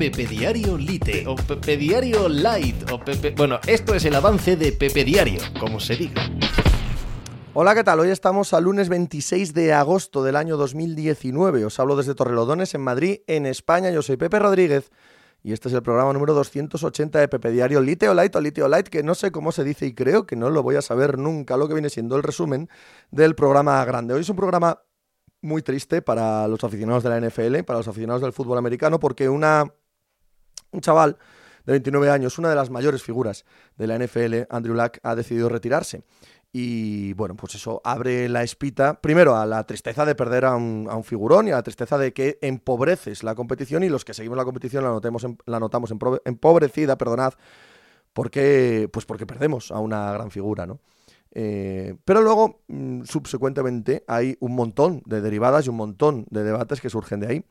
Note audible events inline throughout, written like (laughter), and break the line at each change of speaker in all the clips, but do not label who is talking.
Pepe Diario Lite o Pepe Diario Light o Pepe... Bueno, esto es el avance de Pepe Diario, como se diga.
Hola, ¿qué tal? Hoy estamos al lunes 26 de agosto del año 2019. Os hablo desde Torrelodones, en Madrid, en España. Yo soy Pepe Rodríguez y este es el programa número 280 de Pepe Diario Liteo Light o Liteo Light, que no sé cómo se dice y creo que no lo voy a saber nunca, lo que viene siendo el resumen del programa grande. Hoy es un programa muy triste para los aficionados de la NFL, para los aficionados del fútbol americano, porque una, un chaval de 29 años, una de las mayores figuras de la NFL, Andrew Luck, ha decidido retirarse. Y bueno, pues eso abre la espita, primero a la tristeza de perder a un, figurón y a la tristeza de que empobreces la competición y los que seguimos la competición la, notemos la notamos empobrecida, perdonad, porque, pues porque perdemos a una gran figura, ¿no? Eh, pero luego, mm, subsecuentemente, hay un montón de derivadas y un montón de debates que surgen de ahí.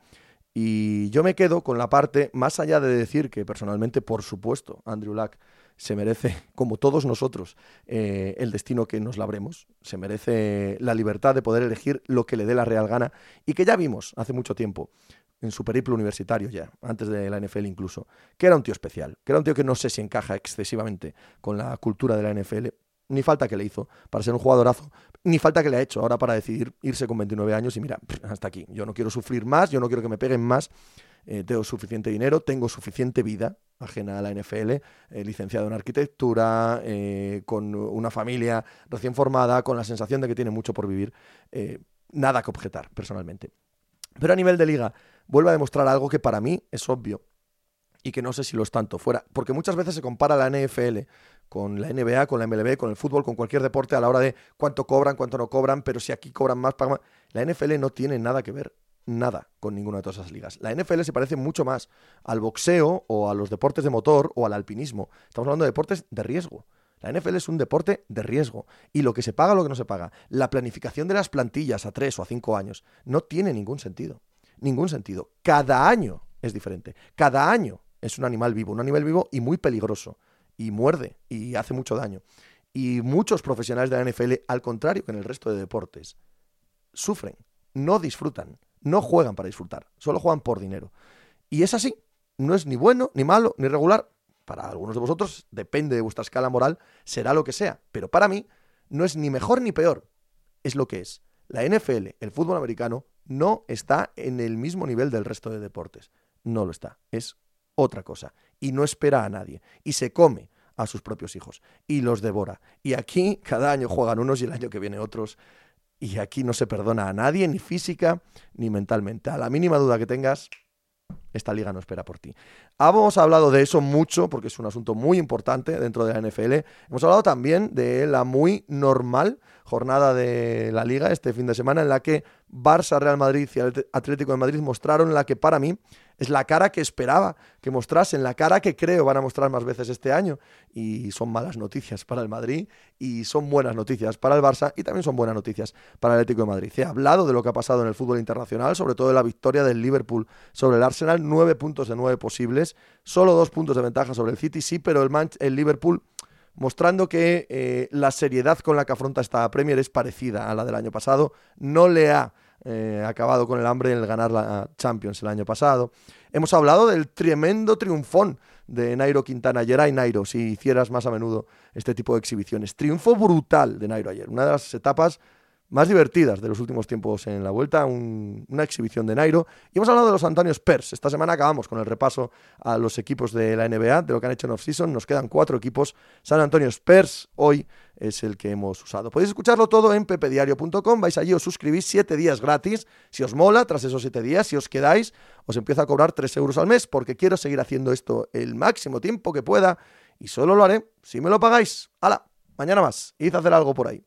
Y yo me quedo con la parte, más allá de decir que personalmente, por supuesto, Andrew Luck se merece, (laughs) como todos nosotros, eh, el destino que nos labremos, se merece la libertad de poder elegir lo que le dé la real gana y que ya vimos hace mucho tiempo en su periplo universitario ya, antes de la NFL incluso, que era un tío especial, que era un tío que no sé si encaja excesivamente con la cultura de la NFL, ni falta que le hizo para ser un jugadorazo, ni falta que le ha hecho ahora para decidir irse con 29 años y mira, hasta aquí, yo no quiero sufrir más, yo no quiero que me peguen más, eh, tengo suficiente dinero, tengo suficiente vida ajena a la NFL, eh, licenciado en arquitectura, eh, con una familia recién formada, con la sensación de que tiene mucho por vivir. Nada que objetar, personalmente. Pero a nivel de liga, vuelve a demostrar algo que para mí es obvio y que no sé si lo es tanto fuera, porque muchas veces se compara la NFL con la NBA, con la MLB, con el fútbol, con cualquier deporte a la hora de cuánto cobran, cuánto no cobran, pero si aquí cobran más, pagan más. La NFL no tiene nada que ver nada con ninguna de todas esas ligas. La NFL se parece mucho más al boxeo o a los deportes de motor o al alpinismo. Estamos hablando de deportes de riesgo. La NFL es un deporte de riesgo y lo que se paga, lo que no se paga. La planificación de las plantillas a tres o a cinco años no tiene ningún sentido. Ningún sentido. Cada año es diferente. Cada año es un animal vivo, un animal vivo y muy peligroso. Y muerde y hace mucho daño. Y muchos profesionales de la NFL, al contrario que en el resto de deportes, sufren, no disfrutan no juegan para disfrutar, solo juegan por dinero. Y es así, no es ni bueno, ni malo, ni regular. Para algunos de vosotros, depende de vuestra escala moral, será lo que sea. Pero para mí, no es ni mejor ni peor, es lo que es. La NFL, el fútbol americano, no está en el mismo nivel del resto de deportes. No lo está, es otra cosa. Y no espera a nadie. Y se come a sus propios hijos. Y los devora. Y aquí cada año juegan unos y el año que viene otros y aquí no se perdona a nadie, ni física ni mentalmente. A la mínima duda que tengas, esta liga no espera por ti. Hemos hablado de eso mucho porque es un asunto muy importante dentro de la NFL. Hemos hablado también de la muy normal jornada de la liga este fin de semana en la que Barça, Real Madrid y Atlético de Madrid mostraron la que para mí es la cara que esperaba que mostrasen, la cara que creo van a mostrar más veces este año. Y son malas noticias para el Madrid y son buenas noticias para el Barça y también son buenas noticias para el Atlético de Madrid. He hablado de lo que ha pasado en el fútbol internacional, sobre todo de la victoria del Liverpool sobre el Arsenal, nueve puntos de nueve posibles, solo dos puntos de ventaja sobre el City, sí, pero el, el Liverpool mostrando que eh, la seriedad con la que afronta esta Premier es parecida a la del año pasado, no le ha eh, acabado con el hambre en el ganar la Champions el año pasado. Hemos hablado del tremendo triunfón de Nairo Quintana. Ayer hay Nairo, si hicieras más a menudo este tipo de exhibiciones. Triunfo brutal de Nairo ayer. Una de las etapas más divertidas de los últimos tiempos en la vuelta, una exhibición de Nairo. Y hemos hablado de los Antonio Spurs. Esta semana acabamos con el repaso a los equipos de la NBA, de lo que han hecho en off-season. Nos quedan cuatro equipos. San Antonio Spurs hoy es el que hemos usado. Podéis escucharlo todo en pepediario.com. Vais allí, os suscribís siete días gratis. Si os mola, tras esos siete días, si os quedáis, os empiezo a cobrar tres euros al mes porque quiero seguir haciendo esto el máximo tiempo que pueda y solo lo haré si me lo pagáis. ¡Hala! Mañana más. Id a hacer algo por ahí.